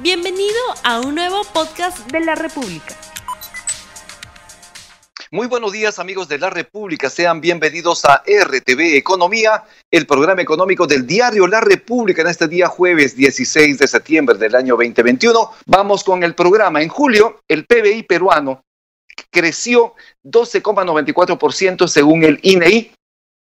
Bienvenido a un nuevo podcast de la República. Muy buenos días amigos de la República, sean bienvenidos a RTV Economía, el programa económico del diario La República en este día jueves 16 de septiembre del año 2021. Vamos con el programa. En julio, el PBI peruano creció 12,94% según el INEI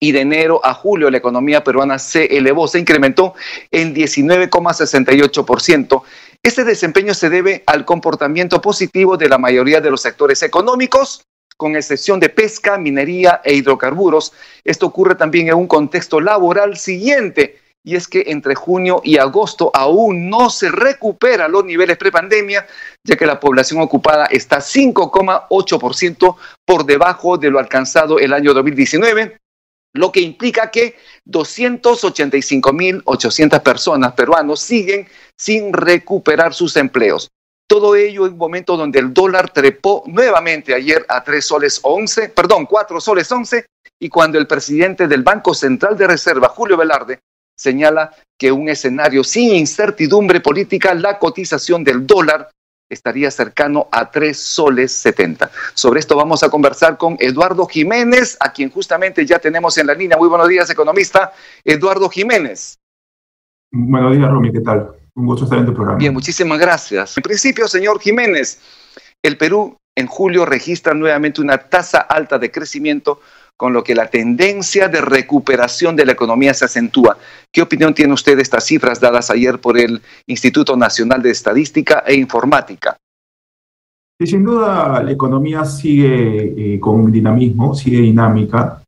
y de enero a julio la economía peruana se elevó, se incrementó en 19,68%. Este desempeño se debe al comportamiento positivo de la mayoría de los sectores económicos, con excepción de pesca, minería e hidrocarburos. Esto ocurre también en un contexto laboral siguiente, y es que entre junio y agosto aún no se recupera los niveles prepandemia, ya que la población ocupada está 5,8% por debajo de lo alcanzado el año 2019 lo que implica que 285.800 personas peruanos siguen sin recuperar sus empleos. Todo ello en un momento donde el dólar trepó nuevamente ayer a 3 soles 11, perdón, 4 soles 11, y cuando el presidente del Banco Central de Reserva, Julio Velarde, señala que un escenario sin incertidumbre política, la cotización del dólar estaría cercano a 3 soles 70. Sobre esto vamos a conversar con Eduardo Jiménez, a quien justamente ya tenemos en la línea. Muy buenos días, economista. Eduardo Jiménez. Buenos días, Romy, ¿qué tal? Un gusto estar en tu programa. Bien, muchísimas gracias. En principio, señor Jiménez, el Perú en julio registra nuevamente una tasa alta de crecimiento con lo que la tendencia de recuperación de la economía se acentúa. ¿Qué opinión tiene usted de estas cifras dadas ayer por el Instituto Nacional de Estadística e Informática? sin duda la economía sigue eh, con dinamismo, sigue dinámica.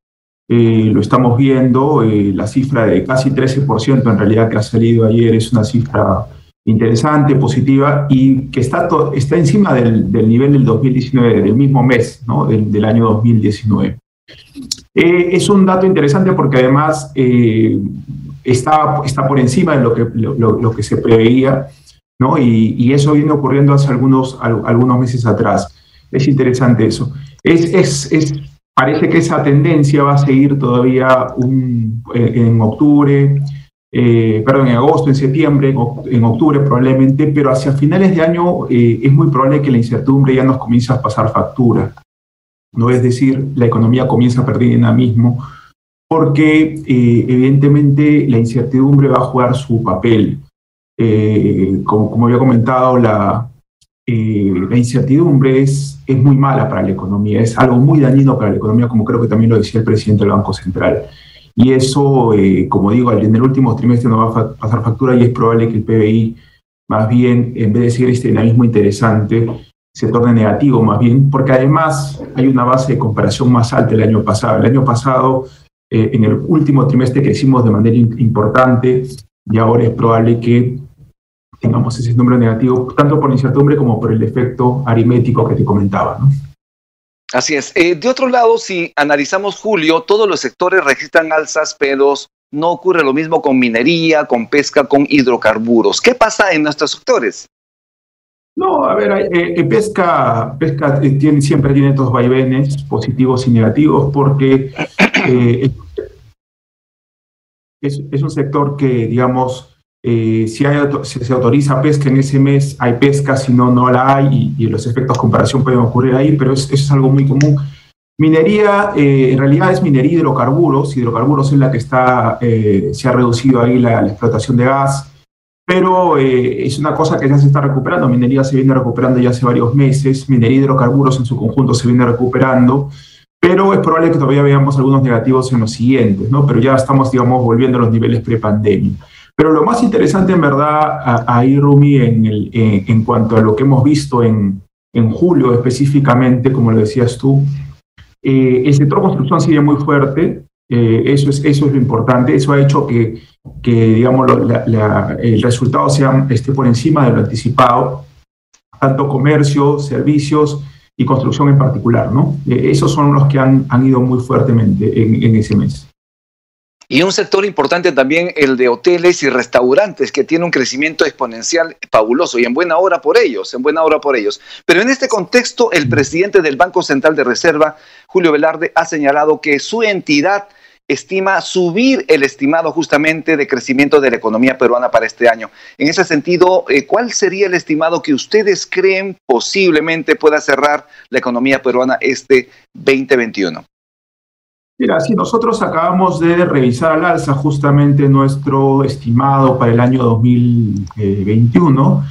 Eh, lo estamos viendo, eh, la cifra de casi 13% en realidad que ha salido ayer es una cifra interesante, positiva y que está, está encima del, nivel del 2019, del mismo mes, del año 2019. Eh, es un dato interesante porque además eh, está, está por encima de lo que, lo, que se preveía, ¿no? Y, eso viene ocurriendo hace algunos, algunos meses atrás. Es interesante eso. Es, es, es, parece que esa tendencia va a seguir todavía eh, en octubre, perdón, en agosto, en septiembre, en, octubre probablemente, pero hacia finales de año es muy probable que la incertidumbre ya nos comience a pasar factura. ¿No? Es decir, la economía comienza a perder dinamismo porque eh, evidentemente la incertidumbre va a jugar su papel. Eh, como, como, había comentado, la, eh, la incertidumbre es, es muy mala para la economía, es algo muy dañino para la economía, como creo que también lo decía el presidente del Banco Central. Y eso, como digo, en el último trimestre no va a pasar factura y es probable que el PBI, más bien, en vez de seguir este dinamismo interesante, se torne negativo más bien, porque además hay una base de comparación más alta el año pasado. El año pasado, eh, en el último trimestre crecimos de manera importante y ahora es probable que tengamos ese número negativo, tanto por incertidumbre como por el efecto aritmético que te comentaba. Así es. Eh, de otro lado, si analizamos julio, todos los sectores registran alzas, pero no ocurre lo mismo con minería, con pesca, con hidrocarburos. ¿Qué pasa en nuestros sectores? No, a ver, eh, eh, pesca, pesca eh, tiene, siempre tiene estos vaivenes positivos y negativos porque es, un sector que, digamos, si, hay, se autoriza pesca en ese mes, hay pesca, si no, no la hay y, los efectos de comparación pueden ocurrir ahí, pero eso es algo muy común. Minería, en realidad es minería y hidrocarburos, hidrocarburos es la que está, se ha reducido ahí la explotación de gas, pero eh, es una cosa que ya se está recuperando. Minería se viene recuperando ya hace varios meses, minería y hidrocarburos en su conjunto se viene recuperando, pero es probable que todavía veamos algunos negativos en los siguientes, ¿no? Pero ya estamos, digamos, volviendo a los niveles prepandemia. Pero lo más interesante, en verdad, ahí, Rumi, en, el, en, cuanto a lo que hemos visto en, en julio específicamente, como lo decías tú, eh, el sector construcción sigue muy fuerte, eh, eso, es, eso es lo importante, eso ha hecho que, que digamos, el resultado sea, esté por encima de lo anticipado, tanto comercio, servicios y construcción en particular, ¿no? Eh, esos son los que han, han ido muy fuertemente en, en ese mes. Y un sector importante también el de hoteles y restaurantes, que tiene un crecimiento exponencial fabuloso y en buena hora por ellos, en buena hora por ellos. Pero en este contexto, el presidente del Banco Central de Reserva, Julio Velarde, ha señalado que su entidad estima subir el estimado justamente de crecimiento de la economía peruana para este año. En ese sentido, eh, ¿cuál sería el estimado que ustedes creen posiblemente pueda cerrar la economía peruana este 2021? Mira, sí, nosotros acabamos de revisar al alza justamente nuestro estimado para el año 2021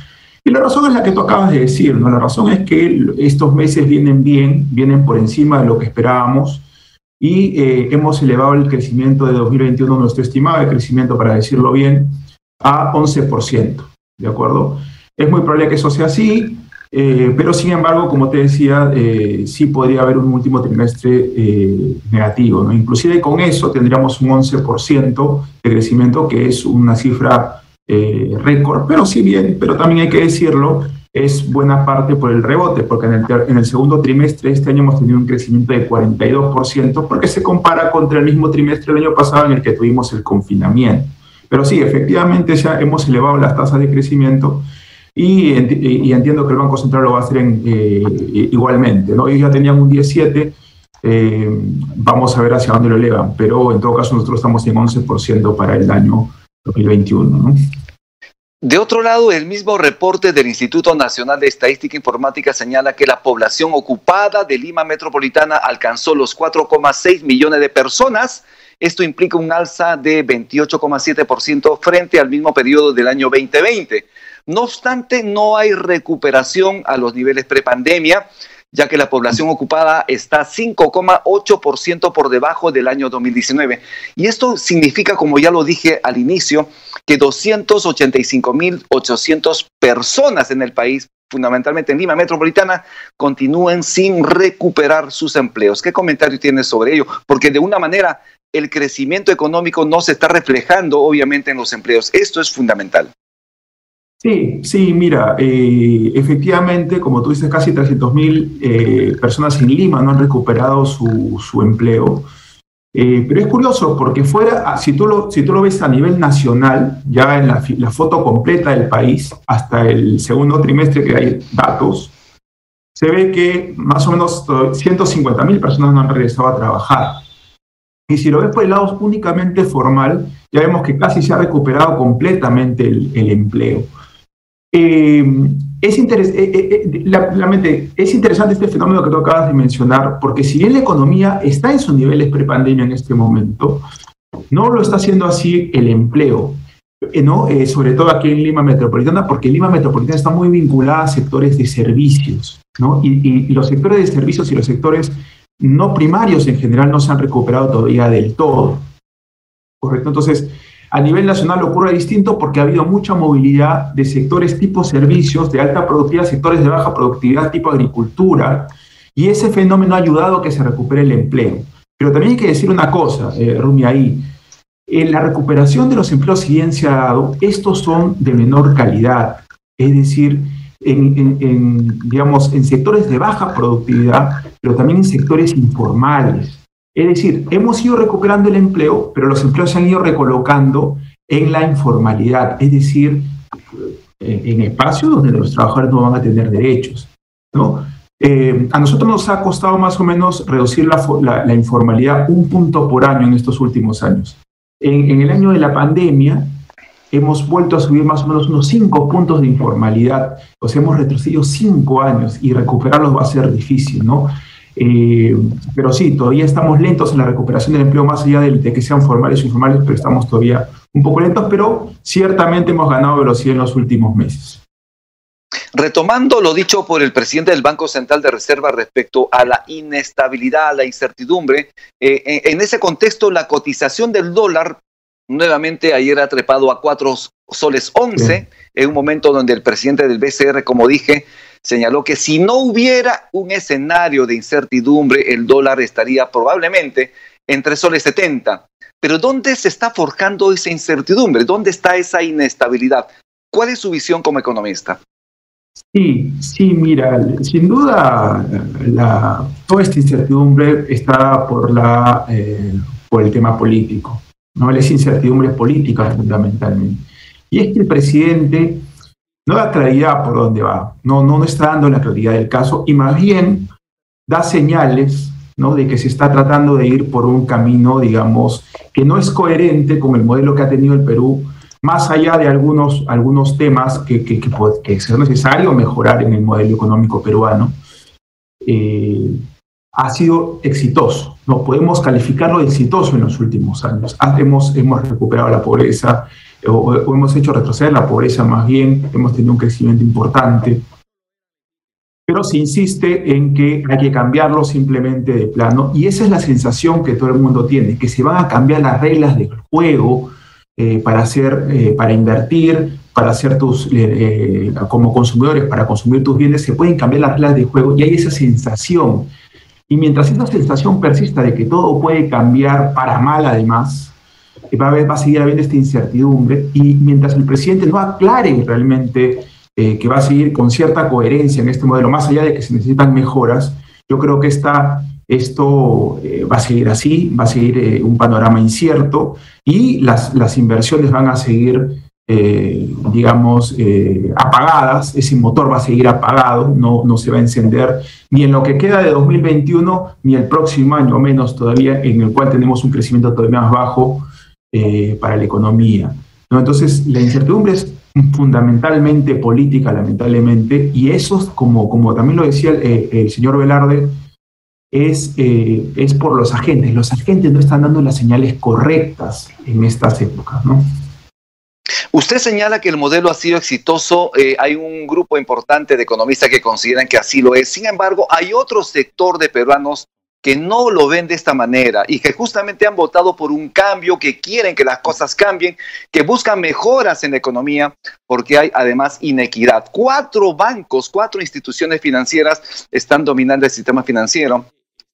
y la razón es la que tú acabas de decir, ¿no? La razón es que estos meses vienen bien, vienen por encima de lo que esperábamos y eh, hemos elevado el crecimiento de 2021, nuestro estimado de crecimiento, para decirlo bien, a 11%, ¿de acuerdo? Es muy probable que eso sea así, eh, pero sin embargo, como te decía, eh, sí podría haber un último trimestre negativo, ¿no? Inclusive con eso tendríamos un 11% de crecimiento, que es una cifra récord, pero si bien, pero también hay que decirlo, es buena parte por el rebote, porque en el, en el segundo trimestre de este año hemos tenido un crecimiento de 42%, porque se compara contra el mismo trimestre del año pasado en el que tuvimos el confinamiento. Pero sí, efectivamente ya hemos elevado las tasas de crecimiento y, y entiendo que el Banco Central lo va a hacer en, eh, igualmente. ¿no? Ellos ya tenían un 17, eh, vamos a ver hacia dónde lo elevan, pero en todo caso nosotros estamos en 11% para el año 2021. ¿no? De otro lado, el mismo reporte del Instituto Nacional de Estadística Informática señala que la población ocupada de Lima Metropolitana alcanzó los 4,6 millones de personas. Esto implica un alza de 28,7% frente al mismo periodo del año 2020. No obstante, no hay recuperación a los niveles prepandemia ya que la población ocupada está 5,8% por debajo del año 2019. Y esto significa, como ya lo dije al inicio, que 285.800 personas en el país, fundamentalmente en Lima Metropolitana, continúen sin recuperar sus empleos. ¿Qué comentario tienes sobre ello? Porque de una manera el crecimiento económico no se está reflejando, obviamente, en los empleos. Esto es fundamental. Sí, sí, mira, eh, efectivamente, como tú dices, casi 300.000 eh, personas en Lima no han recuperado su, su empleo. Eh, pero es curioso porque fuera, ah, si tú, lo, si tú lo ves a nivel nacional, ya en la, la foto completa del país, hasta el segundo trimestre que hay datos, se ve que más o menos 150.000 personas no han regresado a trabajar. Y si lo ves por el lado únicamente formal, ya vemos que casi se ha recuperado completamente el, el empleo. Eh, es, eh, eh, es interesante este fenómeno que tú acabas de mencionar, porque si bien la economía está en sus niveles prepandemia en este momento, no lo está haciendo así el empleo, ¿no? sobre todo aquí en Lima Metropolitana, porque Lima Metropolitana está muy vinculada a sectores de servicios, ¿no? y los sectores de servicios y los sectores no primarios en general no se han recuperado todavía del todo. ¿Correcto? Entonces, a nivel nacional ocurre distinto porque ha habido mucha movilidad de sectores tipo servicios de alta productividad, sectores de baja productividad tipo agricultura, y ese fenómeno ha ayudado a que se recupere el empleo. Pero también hay que decir una cosa, eh, Rumi, ahí. En la recuperación de los empleos, si bien se ha dado, estos son de menor calidad, es decir, en, digamos, en sectores de baja productividad, pero también en sectores informales. Es decir, hemos ido recuperando el empleo, pero los empleos se han ido recolocando en la informalidad, es decir, en espacios donde los trabajadores no van a tener derechos. ¿no? Eh, a nosotros nos ha costado más o menos reducir la, informalidad un punto por año en estos últimos años. En, en, el año de la pandemia hemos vuelto a subir más o menos unos cinco puntos de informalidad, o sea, hemos retrocedido cinco años y recuperarlos va a ser difícil, ¿no? Eh, pero sí, todavía estamos lentos en la recuperación del empleo, más allá de, que sean formales o informales, pero estamos todavía un poco lentos, pero ciertamente hemos ganado velocidad en los últimos meses. Retomando lo dicho por el presidente del Banco Central de Reserva respecto a la inestabilidad, a la incertidumbre, eh, en ese contexto la cotización del dólar nuevamente ayer ha trepado a cuatro soles once, en un momento donde el presidente del BCR, como dije, señaló que si no hubiera un escenario de incertidumbre, el dólar estaría probablemente entre soles 70. Pero ¿dónde se está forjando esa incertidumbre? ¿Dónde está esa inestabilidad? ¿Cuál es su visión como economista? Sí, sí, mira, sin duda la, toda esta incertidumbre está por, la, eh, por el tema político, ¿no? Es incertidumbre política fundamentalmente. Y es que el presidente no da claridad por dónde va, no, no, está dando la claridad del caso y más bien da señales ¿no? de que se está tratando de ir por un camino, digamos, que no es coherente con el modelo que ha tenido el Perú, más allá de algunos, algunos temas que, que, que, que es necesario mejorar en el modelo económico peruano, eh, ha sido exitoso. No podemos calificarlo de exitoso en los últimos años. Hemos, hemos recuperado la pobreza, o, hemos hecho retroceder la pobreza más bien, hemos tenido un crecimiento importante, pero se insiste en que hay que cambiarlo simplemente de plano y esa es la sensación que todo el mundo tiene, que se van a cambiar las reglas del juego eh, para hacer, eh, para invertir, para hacer tus, eh, como consumidores, para consumir tus bienes, se pueden cambiar las reglas de juego y hay esa sensación. Y mientras esa sensación persista de que todo puede cambiar para mal además, va a, va a seguir habiendo esta incertidumbre. Y mientras el presidente no aclare realmente eh, que va a seguir con cierta coherencia en este modelo, más allá de que se necesitan mejoras, yo creo que esta, esto eh, va a seguir así, va a seguir eh, un panorama incierto y las, las inversiones van a seguir, digamos, apagadas, ese motor va a seguir apagado, no, no se va a encender ni en lo que queda de 2021, ni el próximo año, menos todavía, en el cual tenemos un crecimiento todavía más bajo eh, para la economía. ¿no? Entonces, la incertidumbre es fundamentalmente política, lamentablemente, y eso, como, también lo decía el, el señor Velarde, es, eh, es por los agentes. Los agentes no están dando las señales correctas en estas épocas. Usted señala que el modelo ha sido exitoso. Eh, hay un grupo importante de economistas que consideran que así lo es. Sin embargo, hay otro sector de peruanos que no lo ven de esta manera y que justamente han votado por un cambio, que quieren que las cosas cambien, que buscan mejoras en la economía, porque hay además inequidad. Cuatro bancos, cuatro instituciones financieras están dominando el sistema financiero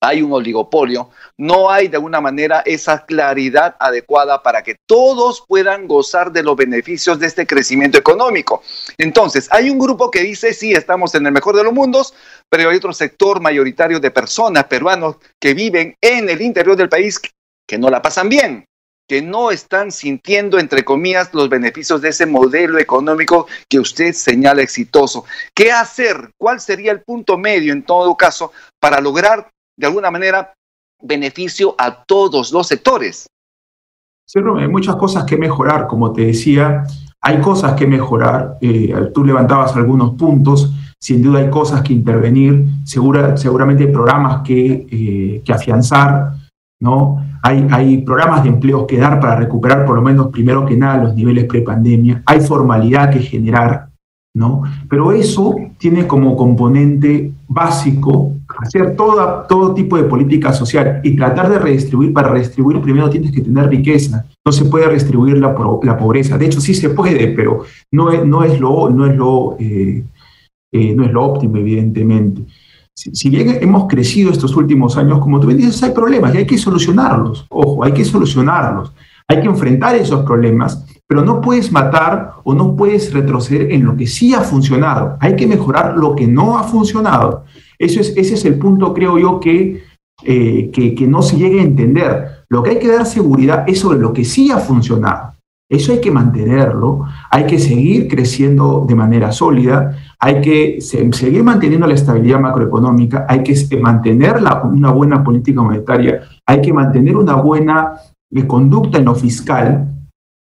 hay un oligopolio, no hay de alguna manera esa claridad adecuada para que todos puedan gozar de los beneficios de este crecimiento económico. Entonces, hay un grupo que dice, sí, estamos en el mejor de los mundos, pero hay otro sector mayoritario de personas peruanos que viven en el interior del país que no la pasan bien que no están sintiendo, entre comillas, los beneficios de ese modelo económico que usted señala exitoso. ¿Qué hacer? ¿Cuál sería el punto medio, en todo caso, para lograr de alguna manera beneficio a todos los sectores. Sí, hay muchas cosas que mejorar, como te decía, hay cosas que mejorar, eh, tú levantabas algunos puntos, sin duda hay cosas que intervenir, segura, seguramente hay programas que, eh, que afianzar, ¿no? Hay, hay programas de empleo que dar para recuperar por lo menos primero que nada los niveles prepandemia, hay formalidad que generar, ¿no? Pero eso tiene como componente básico hacer todo tipo de política social y tratar de redistribuir. Para redistribuir primero tienes que tener riqueza. No se puede redistribuir la, la pobreza. De hecho, sí se puede, pero no es, no es, lo, no es, lo, eh, eh, no es lo óptimo, evidentemente. Si, si, bien hemos crecido estos últimos años, como tú bien dices, hay problemas y hay que solucionarlos. Ojo, hay que solucionarlos. Hay que enfrentar esos problemas pero no puedes matar o no puedes retroceder en lo que sí ha funcionado. Hay que mejorar lo que no ha funcionado. Eso es, ese es el punto, creo yo, que, eh, que, no se llegue a entender. Lo que hay que dar seguridad es sobre lo que sí ha funcionado. Eso hay que mantenerlo, hay que seguir creciendo de manera sólida, hay que seguir manteniendo la estabilidad macroeconómica, hay que mantener la, una buena política monetaria, hay que mantener una buena eh, conducta en lo fiscal,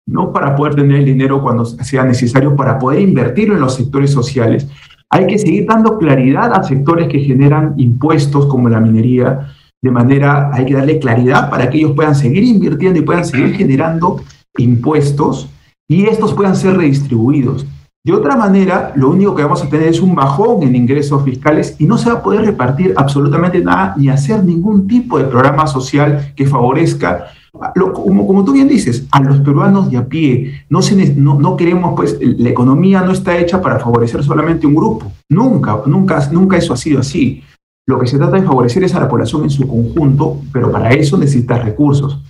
no para poder tener el dinero cuando sea necesario, para poder invertirlo en los sectores sociales. Hay que seguir dando claridad a sectores que generan impuestos como la minería, de manera, hay que darle claridad para que ellos puedan seguir invirtiendo y puedan seguir generando impuestos y estos puedan ser redistribuidos. De otra manera, lo único que vamos a tener es un bajón en ingresos fiscales y no se va a poder repartir absolutamente nada ni hacer ningún tipo de programa social que favorezca como, como, tú bien dices, a los peruanos de a pie, no, se, no, no, queremos, pues, la economía no está hecha para favorecer solamente un grupo. Nunca, nunca, nunca eso ha sido así. Lo que se trata de favorecer es a la población en su conjunto, pero para eso necesitas recursos.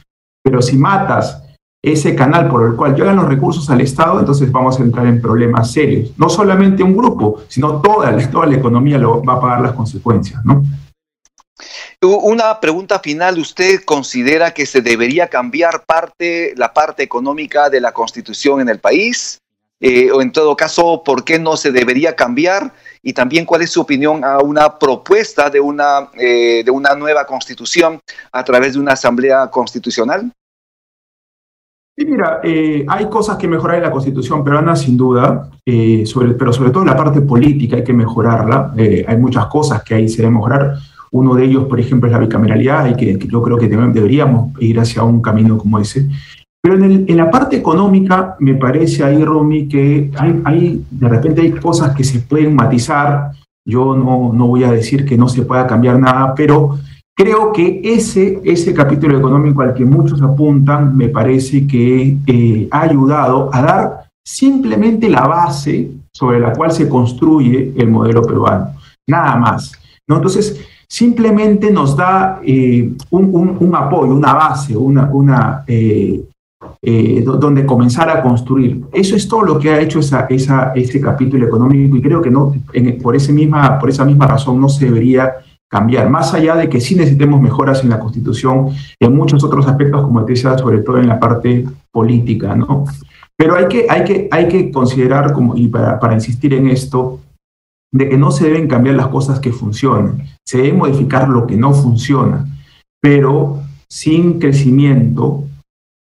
Pero si matas ese canal por el cual llegan los recursos al Estado, entonces vamos a entrar en problemas serios. No solamente un grupo, sino toda, toda la economía lo, va a pagar las consecuencias, ¿no? Una pregunta final, ¿usted considera que se debería cambiar parte, la parte económica de la constitución en el país? Eh, o en todo caso, ¿por qué no se debería cambiar? Y también, ¿cuál es su opinión a una propuesta de una, eh, de una nueva constitución a través de una asamblea constitucional? Sí, mira, eh, hay cosas que mejorar en la constitución peruana, sin duda, sobre, pero sobre todo en la parte política hay que mejorarla. hay muchas cosas que ahí se deben mejorar. Uno de ellos, por ejemplo, es la bicameralidad y que, yo creo que deberíamos ir hacia un camino como ese. Pero en, la parte económica me parece ahí, Romy, que hay, hay, de repente hay cosas que se pueden matizar. Yo no, no voy a decir que no se pueda cambiar nada, pero creo que ese, ese capítulo económico al que muchos apuntan me parece que eh, ha ayudado a dar simplemente la base sobre la cual se construye el modelo peruano. Nada más. ¿no? Entonces, simplemente nos da eh, un, un, apoyo, una base, una, una, eh, eh, donde comenzar a construir. Eso es todo lo que ha hecho esa, esa, ese capítulo económico y creo que no, por, ese misma, por esa misma razón no se debería cambiar, más allá de que sí necesitemos mejoras en la Constitución, en muchos otros aspectos, como te decía, sobre todo en la parte política, ¿no? Pero hay que, hay que, hay que considerar, como, y para, para insistir en esto, de que no se deben cambiar las cosas que funcionan, se debe modificar lo que no funciona, pero sin crecimiento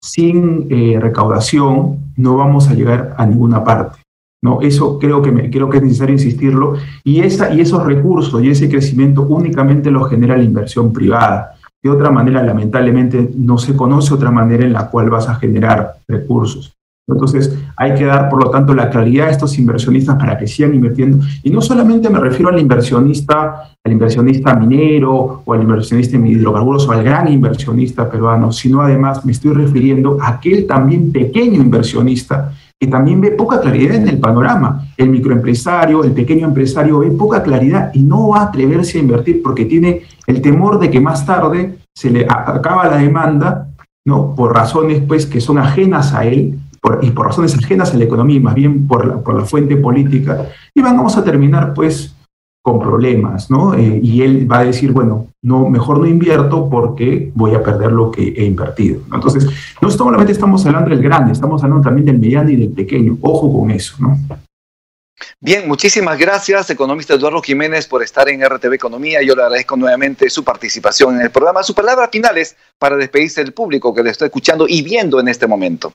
sin eh, recaudación no vamos a llegar a ninguna parte. ¿no? Eso creo que, me, creo que es necesario insistirlo. Y, esa, y esos recursos y ese crecimiento únicamente los genera la inversión privada. De otra manera, lamentablemente, no se conoce otra manera en la cual vas a generar recursos. Entonces, hay que dar, por lo tanto, la claridad a estos inversionistas para que sigan invirtiendo. Y no solamente me refiero al inversionista, al inversionista minero o al inversionista en hidrocarburos o al gran inversionista peruano, sino además me estoy refiriendo a aquel también pequeño inversionista que también ve poca claridad en el panorama. El microempresario, el pequeño empresario ve poca claridad y no va a atreverse a invertir porque tiene el temor de que más tarde se le acaba la demanda, ¿no? Por razones pues que son ajenas a él y por razones ajenas a la economía y más bien por la, por la fuente política, y vamos a terminar pues con problemas, ¿no? Eh, y él va a decir, bueno, no, mejor no invierto porque voy a perder lo que he invertido. Entonces, no solamente estamos hablando del grande, estamos hablando también del mediano y del pequeño. Ojo con eso, ¿no? Bien, muchísimas gracias, economista Eduardo Jiménez, por estar en RTV Economía. Yo le agradezco nuevamente su participación en el programa. Su palabra final es para despedirse del público que le está escuchando y viendo en este momento.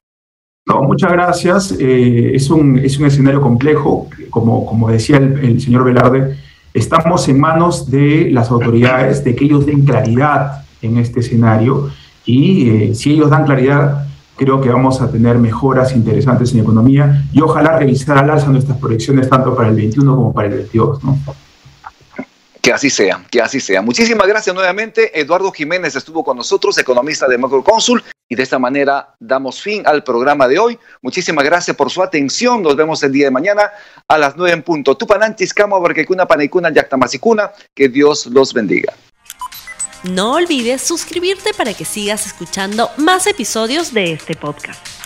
No, muchas gracias. Eh, es, un, es un escenario complejo. Como, como decía el, señor Velarde, estamos en manos de las autoridades, de que ellos den claridad en este escenario. Y eh, si ellos dan claridad, creo que vamos a tener mejoras interesantes en economía y ojalá revisar al alza nuestras proyecciones tanto para el 21 como para el 22. ¿no? Que así sea, que así sea. Muchísimas gracias nuevamente. Eduardo Jiménez estuvo con nosotros, economista de Macrocónsul, y de esta manera damos fin al programa de hoy. Muchísimas gracias por su atención. Nos vemos el día de mañana a las nueve en punto. Tupanantis, Camo, Barquecuna, Panicuna, Yactamasicuna. Que Dios los bendiga. No olvides suscribirte para que sigas escuchando más episodios de este podcast.